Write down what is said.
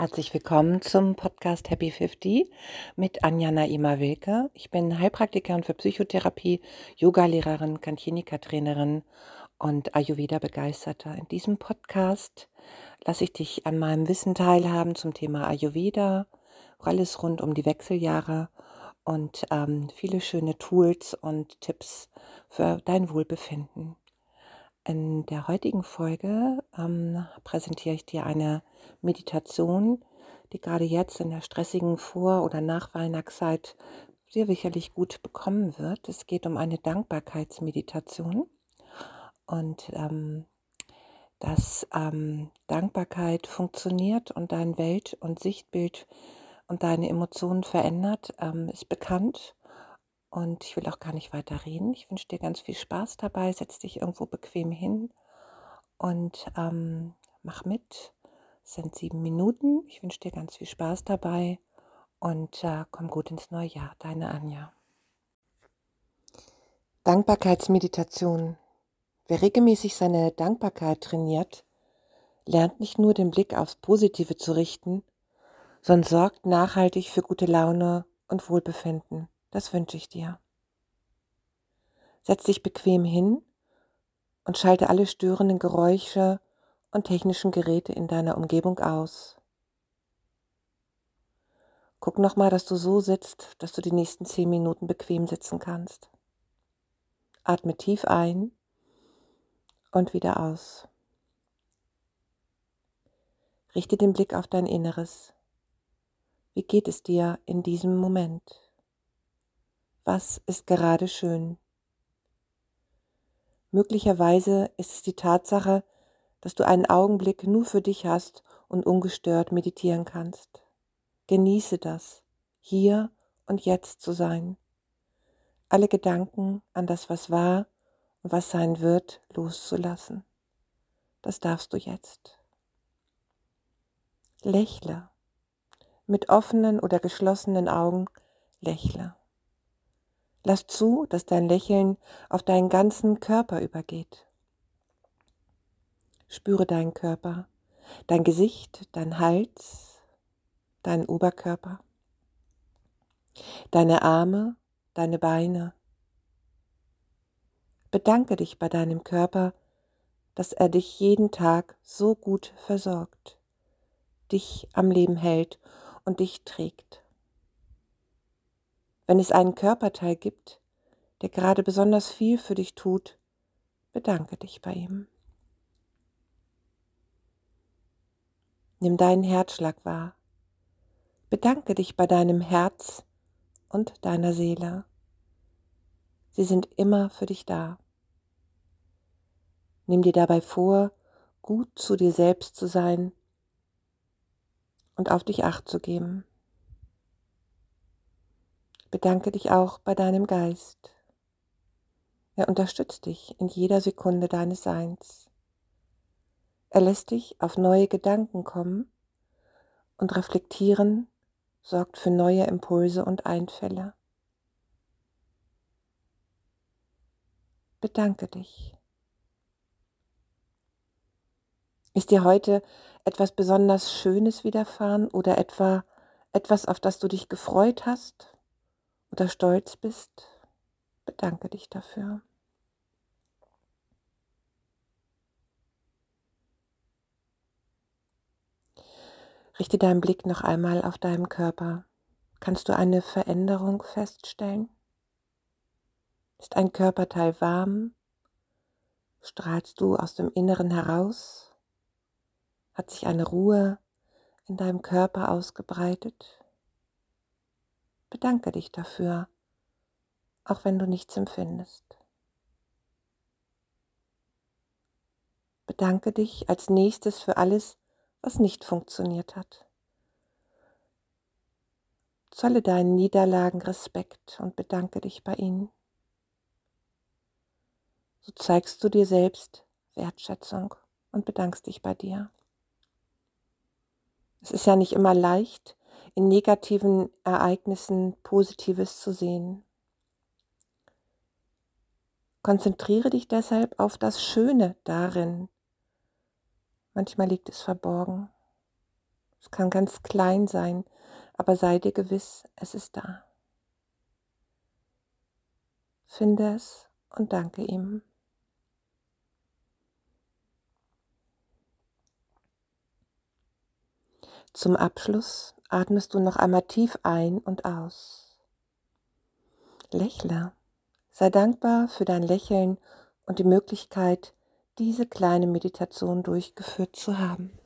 Herzlich willkommen zum Podcast Happy 50 mit Anja Naima Wilke. Ich bin Heilpraktikerin für Psychotherapie, Yogalehrerin, Kantinika-Trainerin und Ayurveda-Begeisterter. In diesem Podcast lasse ich dich an meinem Wissen teilhaben zum Thema Ayurveda, alles rund um die Wechseljahre und ähm, viele schöne Tools und Tipps für dein Wohlbefinden. In der heutigen Folge ähm, präsentiere ich dir eine Meditation, die gerade jetzt in der stressigen Vor- oder Nachweihnachtszeit sehr sicherlich gut bekommen wird. Es geht um eine Dankbarkeitsmeditation und ähm, dass ähm, Dankbarkeit funktioniert und dein Welt- und Sichtbild und deine Emotionen verändert, ähm, ist bekannt. Und ich will auch gar nicht weiter reden. Ich wünsche dir ganz viel Spaß dabei. Setz dich irgendwo bequem hin und ähm, mach mit. Es sind sieben Minuten. Ich wünsche dir ganz viel Spaß dabei und äh, komm gut ins neue Jahr. Deine Anja. Dankbarkeitsmeditation. Wer regelmäßig seine Dankbarkeit trainiert, lernt nicht nur den Blick aufs Positive zu richten, sondern sorgt nachhaltig für gute Laune und Wohlbefinden. Das wünsche ich dir. Setz dich bequem hin und schalte alle störenden Geräusche und technischen Geräte in deiner Umgebung aus. Guck nochmal, dass du so sitzt, dass du die nächsten zehn Minuten bequem sitzen kannst. Atme tief ein und wieder aus. Richte den Blick auf dein Inneres. Wie geht es dir in diesem Moment? Was ist gerade schön. Möglicherweise ist es die Tatsache, dass du einen Augenblick nur für dich hast und ungestört meditieren kannst. Genieße das, hier und jetzt zu sein. Alle Gedanken an das, was war und was sein wird, loszulassen. Das darfst du jetzt. Lächle. Mit offenen oder geschlossenen Augen lächle. Lass zu, dass dein Lächeln auf deinen ganzen Körper übergeht. Spüre deinen Körper, dein Gesicht, dein Hals, deinen Oberkörper, deine Arme, deine Beine. Bedanke dich bei deinem Körper, dass er dich jeden Tag so gut versorgt, dich am Leben hält und dich trägt. Wenn es einen Körperteil gibt, der gerade besonders viel für dich tut, bedanke dich bei ihm. Nimm deinen Herzschlag wahr. Bedanke dich bei deinem Herz und deiner Seele. Sie sind immer für dich da. Nimm dir dabei vor, gut zu dir selbst zu sein und auf dich acht zu geben. Bedanke dich auch bei deinem Geist. Er unterstützt dich in jeder Sekunde deines Seins. Er lässt dich auf neue Gedanken kommen und reflektieren sorgt für neue Impulse und Einfälle. Bedanke dich. Ist dir heute etwas besonders Schönes widerfahren oder etwa etwas, auf das du dich gefreut hast? Oder stolz bist, bedanke dich dafür. Richte deinen Blick noch einmal auf deinem Körper. Kannst du eine Veränderung feststellen? Ist ein Körperteil warm? Strahlst du aus dem Inneren heraus? Hat sich eine Ruhe in deinem Körper ausgebreitet? Bedanke dich dafür, auch wenn du nichts empfindest. Bedanke dich als nächstes für alles, was nicht funktioniert hat. Zolle deinen Niederlagen Respekt und bedanke dich bei ihnen. So zeigst du dir selbst Wertschätzung und bedankst dich bei dir. Es ist ja nicht immer leicht, in negativen Ereignissen Positives zu sehen. Konzentriere dich deshalb auf das Schöne darin. Manchmal liegt es verborgen. Es kann ganz klein sein, aber sei dir gewiss, es ist da. Finde es und danke ihm. Zum Abschluss atmest du noch einmal tief ein und aus. Lächle. Sei dankbar für dein Lächeln und die Möglichkeit, diese kleine Meditation durchgeführt zu haben.